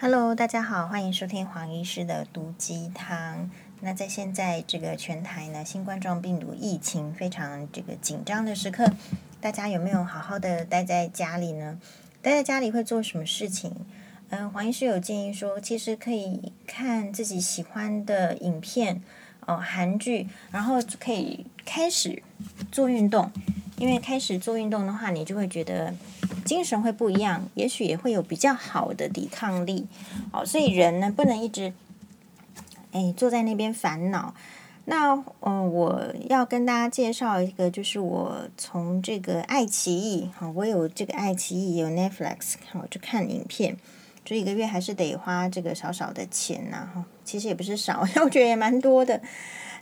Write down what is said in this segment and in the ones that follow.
Hello，大家好，欢迎收听黄医师的毒鸡汤。那在现在这个全台呢，新冠状病毒疫情非常这个紧张的时刻，大家有没有好好的待在家里呢？待在家里会做什么事情？嗯、黄医师有建议说，其实可以看自己喜欢的影片哦，韩剧，然后可以开始做运动，因为开始做运动的话，你就会觉得。精神会不一样，也许也会有比较好的抵抗力。哦，所以人呢不能一直，哎，坐在那边烦恼。那嗯、我要跟大家介绍一个，就是我从这个爱奇艺，好，我有这个爱奇艺，有 Netflix，我就看影片，这一个月还是得花这个少少的钱呐，哈，其实也不是少，我觉得也蛮多的。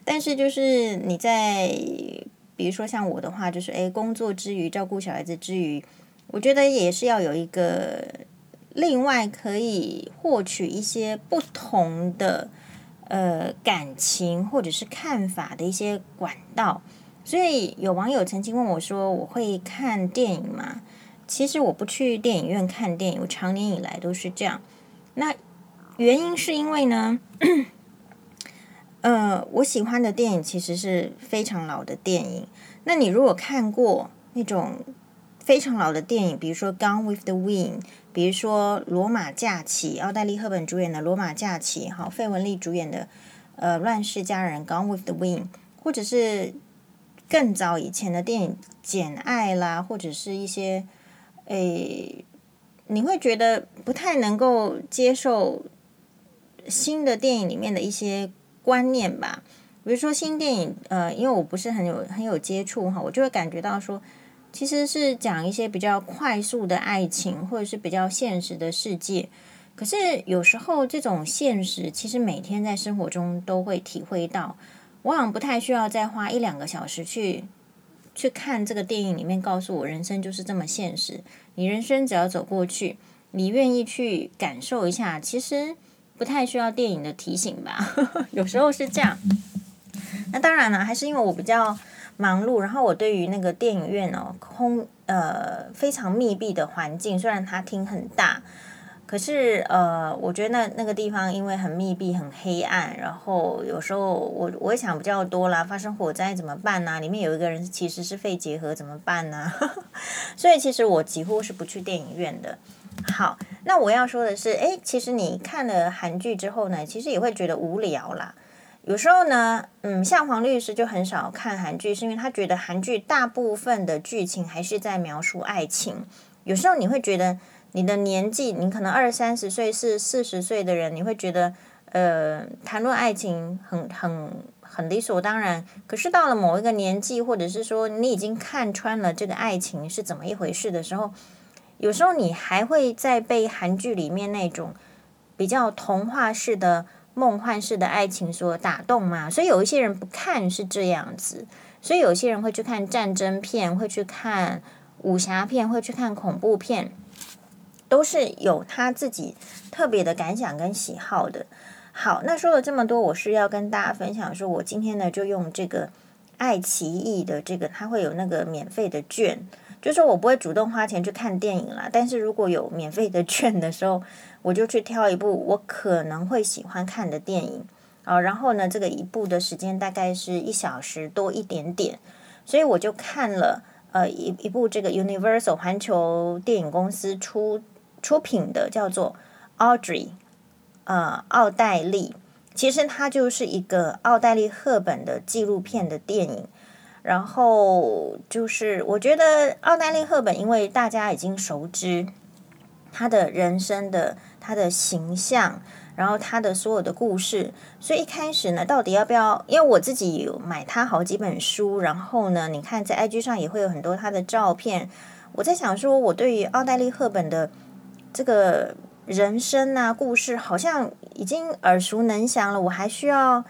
但是就是你在，比如说像我的话，就是哎，工作之余，照顾小孩子之余。我觉得也是要有一个另外可以获取一些不同的呃感情或者是看法的一些管道，所以有网友曾经问我说：“我会看电影吗？”其实我不去电影院看电影，我长年以来都是这样。那原因是因为呢，呃，我喜欢的电影其实是非常老的电影。那你如果看过那种。非常老的电影，比如说《Gone with the Wind》，比如说《罗马假期》，奥黛丽·赫本主演的《罗马假期》，好，费雯丽主演的呃《乱世佳人》《Gone with the Wind》，或者是更早以前的电影《简爱》啦，或者是一些诶，你会觉得不太能够接受新的电影里面的一些观念吧？比如说新电影，呃，因为我不是很有很有接触哈，我就会感觉到说。其实是讲一些比较快速的爱情，或者是比较现实的世界。可是有时候这种现实，其实每天在生活中都会体会到。往往不太需要再花一两个小时去去看这个电影里面告诉我，人生就是这么现实。你人生只要走过去，你愿意去感受一下，其实不太需要电影的提醒吧？有时候是这样。那当然了，还是因为我比较。忙碌，然后我对于那个电影院哦，空呃非常密闭的环境，虽然它厅很大，可是呃，我觉得那那个地方因为很密闭、很黑暗，然后有时候我我也想比较多啦，发生火灾怎么办呢？里面有一个人其实是肺结核怎么办呢？所以其实我几乎是不去电影院的。好，那我要说的是，诶，其实你看了韩剧之后呢，其实也会觉得无聊啦。有时候呢，嗯，像黄律师就很少看韩剧，是因为他觉得韩剧大部分的剧情还是在描述爱情。有时候你会觉得你的年纪，你可能二三十岁、是四十岁的人，你会觉得，呃，谈论爱情很很很理所当然。可是到了某一个年纪，或者是说你已经看穿了这个爱情是怎么一回事的时候，有时候你还会在被韩剧里面那种比较童话式的。梦幻式的爱情所打动嘛，所以有一些人不看是这样子，所以有些人会去看战争片，会去看武侠片，会去看恐怖片，都是有他自己特别的感想跟喜好的。好，那说了这么多，我是要跟大家分享说，我今天呢就用这个爱奇艺的这个，它会有那个免费的券。就是我不会主动花钱去看电影啦，但是如果有免费的券的时候，我就去挑一部我可能会喜欢看的电影啊。然后呢，这个一部的时间大概是一小时多一点点，所以我就看了呃一一部这个 Universal 环球电影公司出出品的叫做 Audrey 呃奥黛丽，其实它就是一个奥黛丽赫本的纪录片的电影。然后就是，我觉得奥黛丽·赫本，因为大家已经熟知他的人生的他的形象，然后他的所有的故事，所以一开始呢，到底要不要？因为我自己有买他好几本书，然后呢，你看在 IG 上也会有很多他的照片。我在想说，我对于奥黛丽·赫本的这个人生啊故事，好像已经耳熟能详了，我还需要。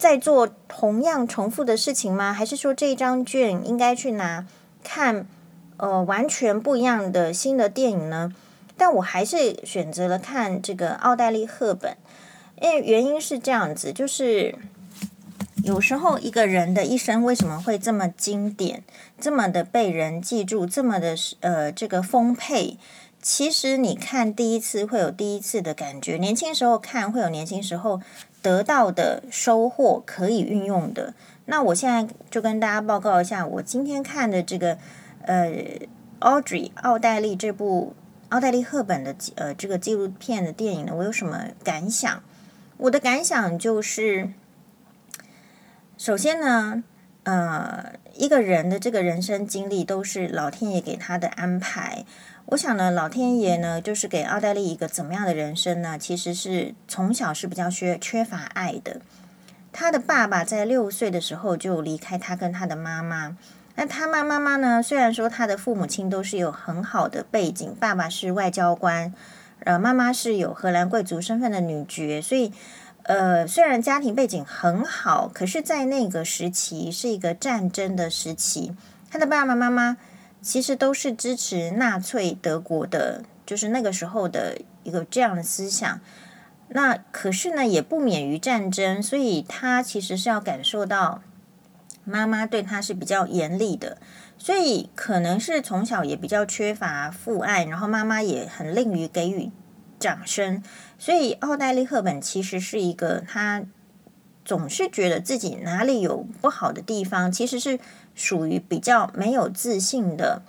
在做同样重复的事情吗？还是说这一张券应该去拿看呃完全不一样的新的电影呢？但我还是选择了看这个奥黛丽·赫本，因为原因是这样子，就是有时候一个人的一生为什么会这么经典，这么的被人记住，这么的呃这个丰沛，其实你看第一次会有第一次的感觉，年轻时候看会有年轻时候得到的收获可以运用的。那我现在就跟大家报告一下，我今天看的这个呃，Audrey 奥黛丽这部奥黛丽赫本的呃这个纪录片的电影呢，我有什么感想？我的感想就是，首先呢，呃，一个人的这个人生经历都是老天爷给他的安排。我想呢，老天爷呢，就是给奥黛丽一个怎么样的人生呢？其实是从小是比较缺缺乏爱的。他的爸爸在六岁的时候就离开他跟他的妈妈。那他妈妈妈呢？虽然说他的父母亲都是有很好的背景，爸爸是外交官。呃，妈妈是有荷兰贵族身份的女爵，所以，呃，虽然家庭背景很好，可是，在那个时期是一个战争的时期，他的爸爸妈妈其实都是支持纳粹德国的，就是那个时候的一个这样的思想。那可是呢，也不免于战争，所以他其实是要感受到妈妈对他是比较严厉的。所以可能是从小也比较缺乏父爱，然后妈妈也很吝于给予掌声。所以奥黛丽·赫本其实是一个，她总是觉得自己哪里有不好的地方，其实是属于比较没有自信的，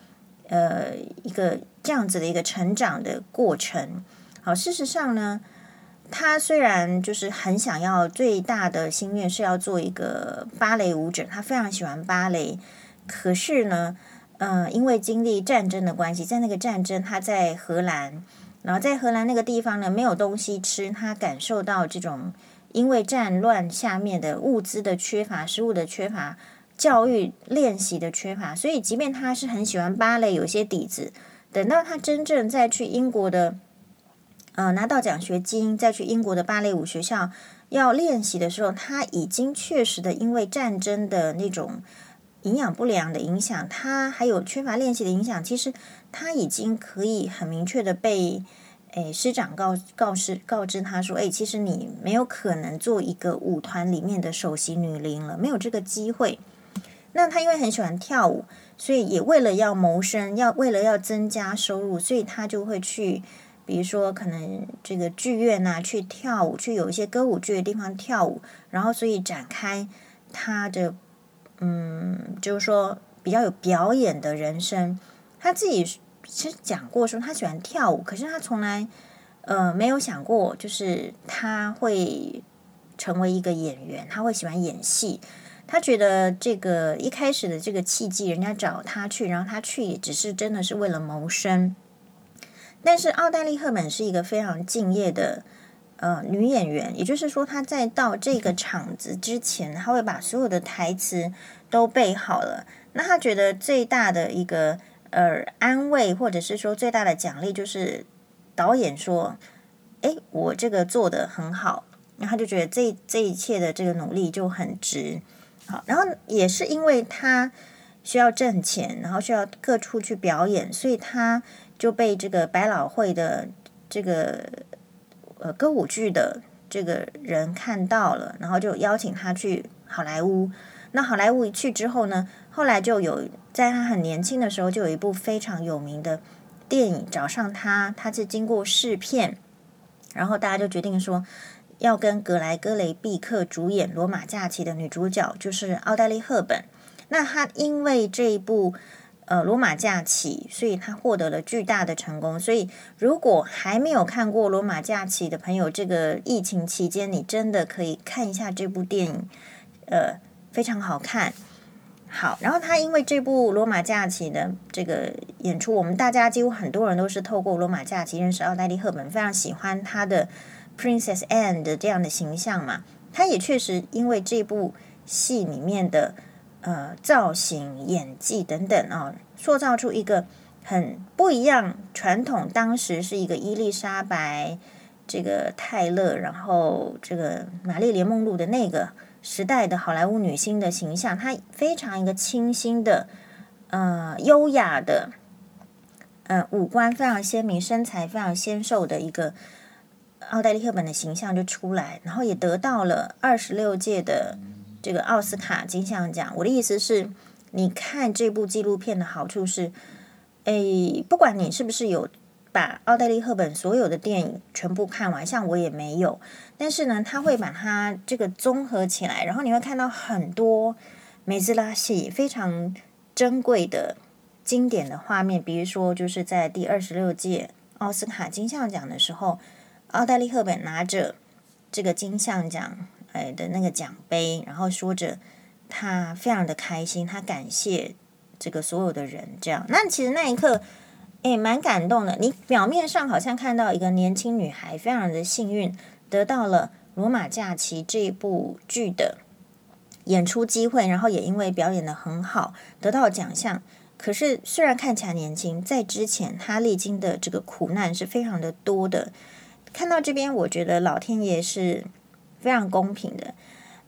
呃，一个这样子的一个成长的过程。好，事实上呢，他虽然就是很想要最大的心愿是要做一个芭蕾舞者，他非常喜欢芭蕾。可是呢，嗯、因为经历战争的关系，在那个战争，他在荷兰，然后在荷兰那个地方呢，没有东西吃，他感受到这种因为战乱下面的物资的缺乏、食物的缺乏、教育练习的缺乏，所以即便他是很喜欢芭蕾，有些底子，等到他真正再去英国的，呃，拿到奖学金，再去英国的芭蕾舞学校要练习的时候，他已经确实的因为战争的那种。营养不良的影响，他还有缺乏练习的影响。其实他已经可以很明确的被诶师长告告示告知他说：“诶，其实你没有可能做一个舞团里面的首席女伶了，没有这个机会。”那他因为很喜欢跳舞，所以也为了要谋生，要为了要增加收入，所以他就会去，比如说可能这个剧院啊，去跳舞，去有一些歌舞剧的地方跳舞，然后所以展开他的。嗯，就是说比较有表演的人生，他自己其实讲过说他喜欢跳舞，可是他从来呃没有想过，就是他会成为一个演员，他会喜欢演戏。他觉得这个一开始的这个契机，人家找他去，然后他去也只是真的是为了谋生。但是奥黛丽·赫本是一个非常敬业的。呃，女演员，也就是说，她在到这个场子之前，她会把所有的台词都背好了。那她觉得最大的一个呃安慰，或者是说最大的奖励，就是导演说：“诶，我这个做得很好。”然后她就觉得这这一切的这个努力就很值。好，然后也是因为她需要挣钱，然后需要各处去表演，所以她就被这个百老汇的这个。呃，歌舞剧的这个人看到了，然后就邀请他去好莱坞。那好莱坞一去之后呢，后来就有在他很年轻的时候，就有一部非常有名的电影找上他，他是经过试片，然后大家就决定说要跟格莱戈雷毕克主演《罗马假期》的女主角就是奥黛丽·赫本。那他因为这一部。呃，罗马假期，所以他获得了巨大的成功。所以，如果还没有看过罗马假期的朋友，这个疫情期间，你真的可以看一下这部电影，呃，非常好看。好，然后他因为这部罗马假期的这个演出，我们大家几乎很多人都是透过罗马假期认识奥黛丽·赫本，非常喜欢她的 Princess Anne 的这样的形象嘛。他也确实因为这部戏里面的。呃，造型、演技等等啊，塑造出一个很不一样。传统当时是一个伊丽莎白、这个泰勒，然后这个玛丽莲梦露的那个时代的好莱坞女星的形象，她非常一个清新的、呃，优雅的，呃，五官非常鲜明，身材非常纤瘦的一个奥黛丽·赫本的形象就出来，然后也得到了二十六届的。这个奥斯卡金像奖，我的意思是，你看这部纪录片的好处是，诶，不管你是不是有把奥黛丽·赫本所有的电影全部看完，像我也没有。但是呢，他会把它这个综合起来，然后你会看到很多梅兹拉戏非常珍贵的经典的画面，比如说就是在第二十六届奥斯卡金像奖的时候，奥黛丽·赫本拿着这个金像奖哎的那个奖杯，然后说着他非常的开心，他感谢这个所有的人，这样。那其实那一刻。诶，蛮感动的。你表面上好像看到一个年轻女孩，非常的幸运，得到了《罗马假期》这一部剧的演出机会，然后也因为表演得很好，得到奖项。可是虽然看起来年轻，在之前她历经的这个苦难是非常的多的。看到这边，我觉得老天爷是非常公平的。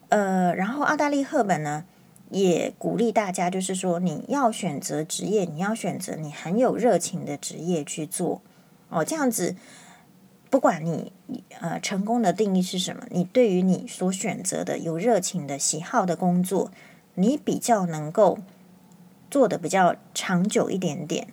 呃，然后澳大利赫本呢？也鼓励大家，就是说，你要选择职业，你要选择你很有热情的职业去做哦。这样子，不管你呃成功的定义是什么，你对于你所选择的有热情的喜好的工作，你比较能够做得比较长久一点点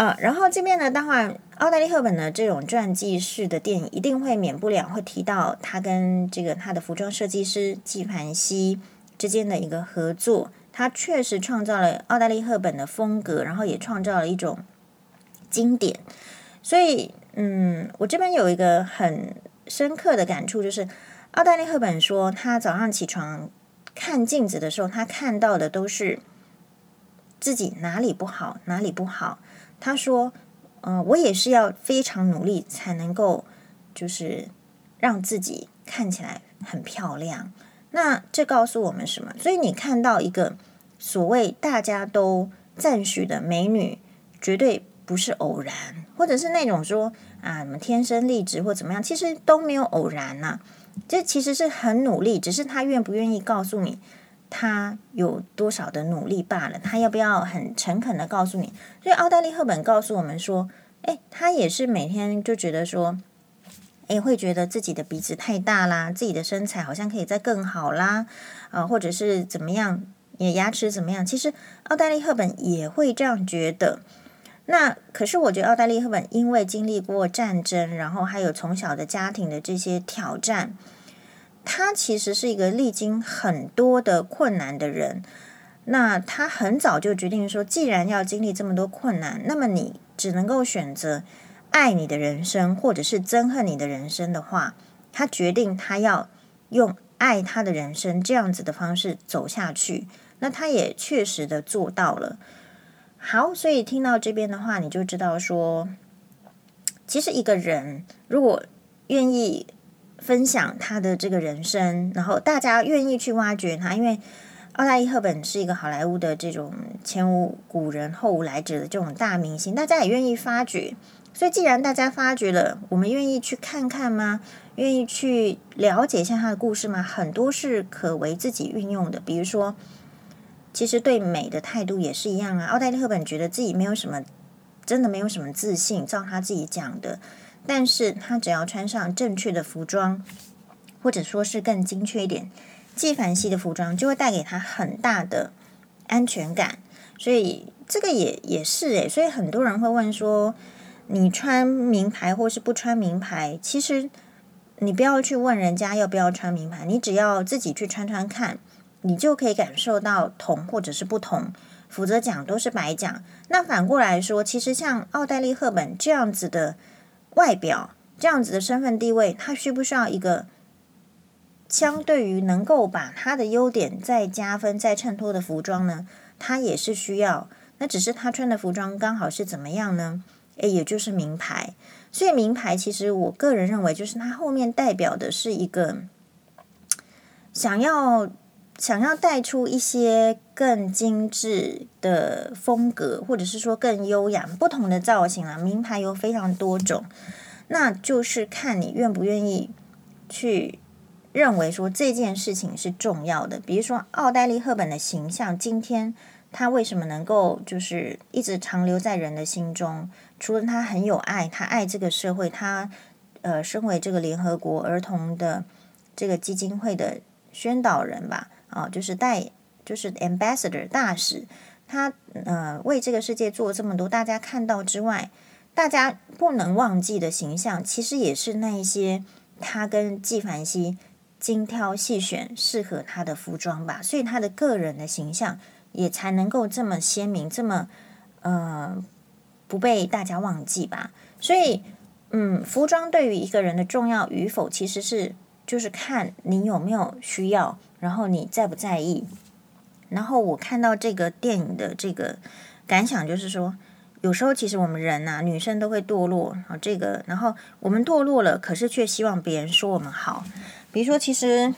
啊。然后这边呢，当然，奥黛丽·赫本的这种传记式的电影，一定会免不了会提到她跟这个她的服装设计师纪梵希。之间的一个合作，她确实创造了奥黛丽·赫本的风格，然后也创造了一种经典。所以，嗯，我这边有一个很深刻的感触，就是奥黛丽·赫本说，她早上起床看镜子的时候，她看到的都是自己哪里不好，哪里不好。他说，嗯、呃，我也是要非常努力才能够，就是让自己看起来很漂亮。那这告诉我们什么？所以你看到一个所谓大家都赞许的美女，绝对不是偶然，或者是那种说啊，什么天生丽质或怎么样，其实都没有偶然呐、这其实是很努力，只是她愿不愿意告诉你他有多少的努力罢了。他要不要很诚恳的告诉你？所以奥黛丽·赫本告诉我们说，哎，她也是每天就觉得说。也会觉得自己的鼻子太大啦，自己的身材好像可以再更好啦，啊，或者是怎么样，也牙齿怎么样？其实奥黛丽·赫本也会这样觉得。那可是我觉得奥黛丽·赫本因为经历过战争，然后还有从小的家庭的这些挑战，他其实是一个历经很多的困难的人。那他很早就决定说，既然要经历这么多困难，那么你只能够选择。爱你的人生，或者是憎恨你的人生的话，他决定他要用爱他的人生这样子的方式走下去。那他也确实的做到了。好，所以听到这边的话，你就知道说，其实一个人如果愿意分享他的这个人生，然后大家愿意去挖掘他，因为奥黛丽·赫本是一个好莱坞的这种前无古人后无来者的这种大明星，大家也愿意发掘。所以，既然大家发掘了，我们愿意去看看吗？愿意去了解一下他的故事吗？很多是可为自己运用的。比如说，其实对美的态度也是一样啊。奥黛丽·赫本觉得自己没有什么，真的没有什么自信，照他自己讲的。但是他只要穿上正确的服装，或者说是更精确一点，纪梵希的服装，就会带给他很大的安全感。所以这个也也是诶。所以很多人会问说。你穿名牌或是不穿名牌，其实你不要去问人家要不要穿名牌，你只要自己去穿穿看，你就可以感受到同或者是不同。否则讲都是白讲。那反过来说，其实像奥黛丽·赫本这样子的外表，这样子的身份地位，他需不需要一个相对于能够把他的优点再加分、再衬托的服装呢？他也是需要。那只是他穿的服装刚好是怎么样呢？诶，也就是名牌，所以名牌其实我个人认为，就是它后面代表的是一个想要想要带出一些更精致的风格，或者是说更优雅、不同的造型啊。名牌有非常多种，那就是看你愿不愿意去认为说这件事情是重要的。比如说奥黛丽·赫本的形象，今天她为什么能够就是一直长留在人的心中？除了她很有爱，她爱这个社会，她呃，身为这个联合国儿童的这个基金会的宣导人吧，啊、就是带就是 ambassador 大使，他呃为这个世界做这么多，大家看到之外，大家不能忘记的形象，其实也是那一些他跟纪梵希精挑细选适合他的服装吧，所以他的个人的形象也才能够这么鲜明，这么呃不被大家忘记吧。所以，嗯，服装对于一个人的重要与否，其实是就是看你有没有需要，然后你在不在意。然后我看到这个电影的这个感想，就是说，有时候其实我们人呐、女生都会堕落啊。这个，然后我们堕落了，可是却希望别人说我们好。比如说，其实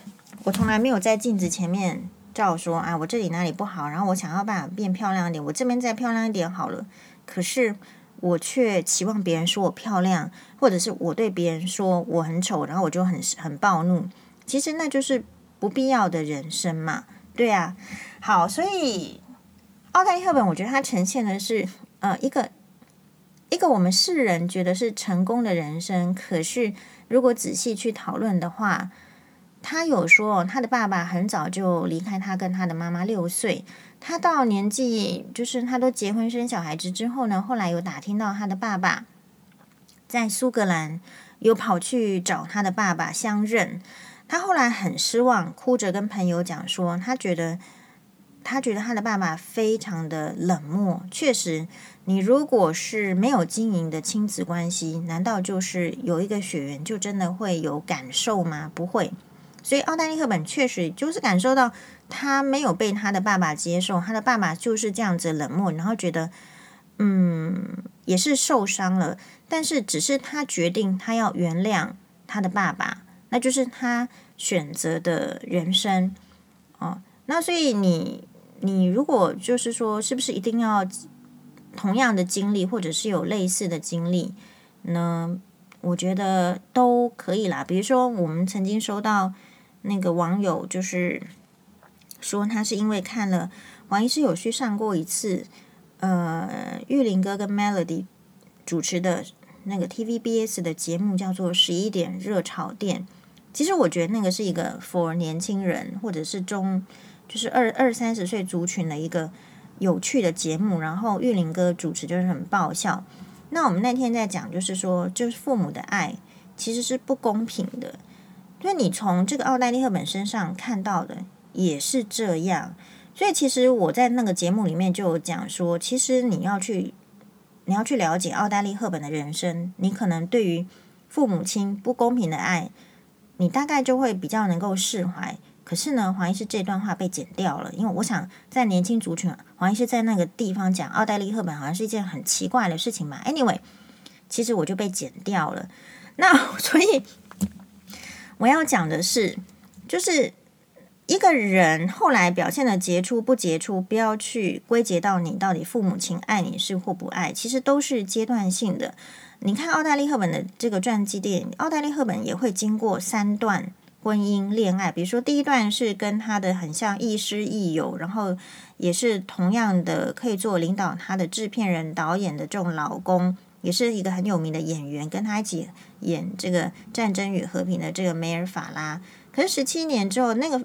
我从来没有在镜子前面照说啊，我这里哪里不好，然后我想要办法变漂亮一点，我这边再漂亮一点好了。可是。我却期望别人说我漂亮，或者是我对别人说我很丑，然后我就很很暴怒。其实那就是不必要的人生嘛，对啊。好，所以奥黛丽·赫本，我觉得它呈现的是呃一个一个我们世人觉得是成功的人生，可是如果仔细去讨论的话，他有说他的爸爸很早就离开他，跟他的妈妈六岁。他到年纪，就是他都结婚生小孩子之后呢，后来有打听到他的爸爸在苏格兰，有跑去找他的爸爸相认。他后来很失望，哭着跟朋友讲说，他觉得他觉得他的爸爸非常的冷漠。确实，你如果是没有经营的亲子关系，难道就是有一个血缘就真的会有感受吗？不会。所以奥黛丽·赫本确实就是感受到。他没有被他的爸爸接受，他的爸爸就是这样子冷漠，然后觉得，嗯，也是受伤了。但是，只是他决定他要原谅他的爸爸，那就是他选择的人生哦。那所以你，你如果就是说，是不是一定要同样的经历，或者是有类似的经历呢？我觉得都可以啦。比如说，我们曾经收到那个网友就是。说他是因为看了王医师有去上过一次，呃，玉林哥跟 Melody 主持的那个 TVBS 的节目，叫做《十一点热炒店》。其实我觉得那个是一个 for 年轻人或者是中，就是二二三十岁族群的一个有趣的节目。然后玉林哥主持就是很爆笑。那我们那天在讲，就是说，就是父母的爱其实是不公平的，因为你从这个奥黛丽·赫本身上看到的。也是这样，所以其实我在那个节目里面就有讲说，其实你要去，你要去了解奥黛丽·赫本的人生，你可能对于父母亲不公平的爱，你大概就会比较能够释怀。可是呢，黄医师这段话被剪掉了，因为我想在年轻族群，黄医师在那个地方讲奥黛丽·赫本好像是一件很奇怪的事情嘛。Anyway，其实我就被剪掉了。那 所以我要讲的是，就是。一个人后来表现的杰出不杰出，不要去归结到你到底父母亲爱你是或不爱，其实都是阶段性的。你看奥黛丽·赫本的这个传记电影，奥黛丽·赫本也会经过三段婚姻恋爱，比如说第一段是跟他的很像亦师亦友，然后也是同样的可以做领导他的制片人、导演的这种老公，也是一个很有名的演员，跟他一起演这个《战争与和平》的这个梅尔法拉。可是十七年之后，那个。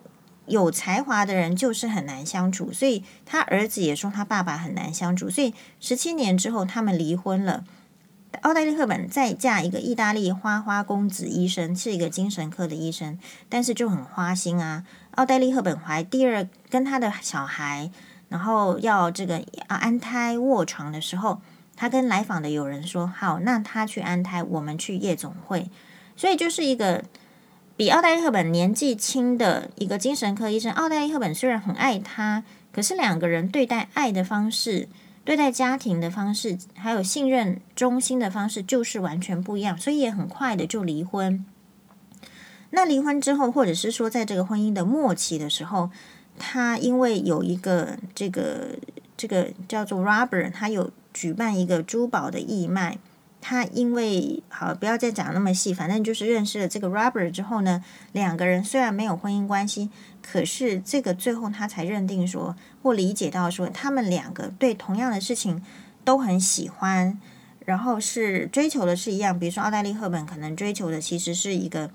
有才华的人就是很难相处，所以他儿子也说他爸爸很难相处，所以十七年之后他们离婚了。奥黛丽·赫本再嫁一个意大利花花公子医生，是一个精神科的医生，但是就很花心啊。奥黛丽·赫本怀第二跟他的小孩，然后要这个啊安胎卧床的时候，他跟来访的友人说：“好，那他去安胎，我们去夜总会。”所以就是一个。比奥黛丽·赫本年纪轻的一个精神科医生，奥黛丽·赫本虽然很爱他，可是两个人对待爱的方式、对待家庭的方式，还有信任、忠心的方式，就是完全不一样，所以也很快的就离婚。那离婚之后，或者是说在这个婚姻的末期的时候，他因为有一个这个这个叫做 Robert，他有举办一个珠宝的义卖。他因为好，不要再讲那么细，反正就是认识了这个 Robert 之后呢，两个人虽然没有婚姻关系，可是这个最后他才认定说或理解到说，他们两个对同样的事情都很喜欢，然后是追求的是一样。比如说奥黛丽·赫本可能追求的其实是一个，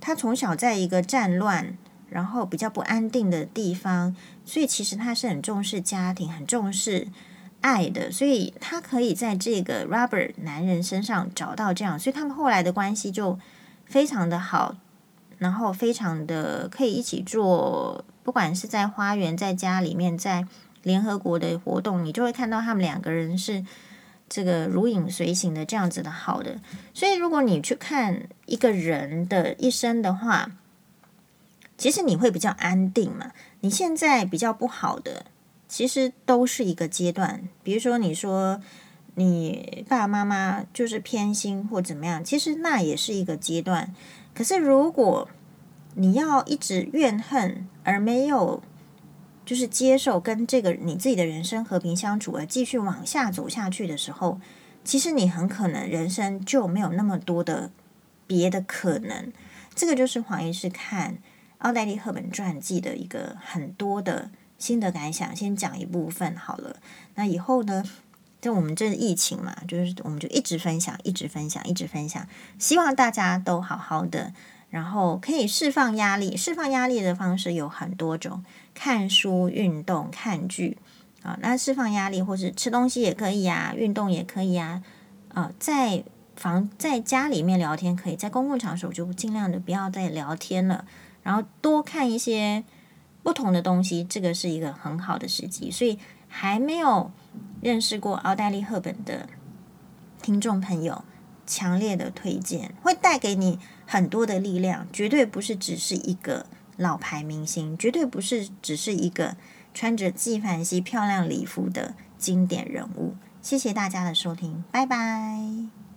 他从小在一个战乱然后比较不安定的地方，所以其实他是很重视家庭，很重视。爱的，所以他可以在这个 Robert 男人身上找到这样，所以他们后来的关系就非常的好，然后非常的可以一起做，不管是在花园、在家里面、在联合国的活动，你就会看到他们两个人是这个如影随形的这样子的好的。所以如果你去看一个人的一生的话，其实你会比较安定嘛。你现在比较不好的。其实都是一个阶段，比如说你说你爸爸妈妈就是偏心或怎么样，其实那也是一个阶段。可是如果你要一直怨恨而没有就是接受跟这个你自己的人生和平相处而继续往下走下去的时候，其实你很可能人生就没有那么多的别的可能。这个就是黄医师看奥黛丽·赫本传记的一个很多的。心得感想，先讲一部分好了。那以后呢？就我们这疫情嘛，就是我们就一直分享，一直分享，一直分享。希望大家都好好的，然后可以释放压力。释放压力的方式有很多种：看书、运动、看剧啊。那释放压力，或是吃东西也可以呀，运动也可以呀。啊，在房在家里面聊天可以，在公共场所就尽量的不要再聊天了，然后多看一些。不同的东西，这个是一个很好的时机，所以还没有认识过奥黛丽·赫本的听众朋友，强烈的推荐，会带给你很多的力量，绝对不是只是一个老牌明星，绝对不是只是一个穿着纪梵希漂亮礼服的经典人物。谢谢大家的收听，拜拜。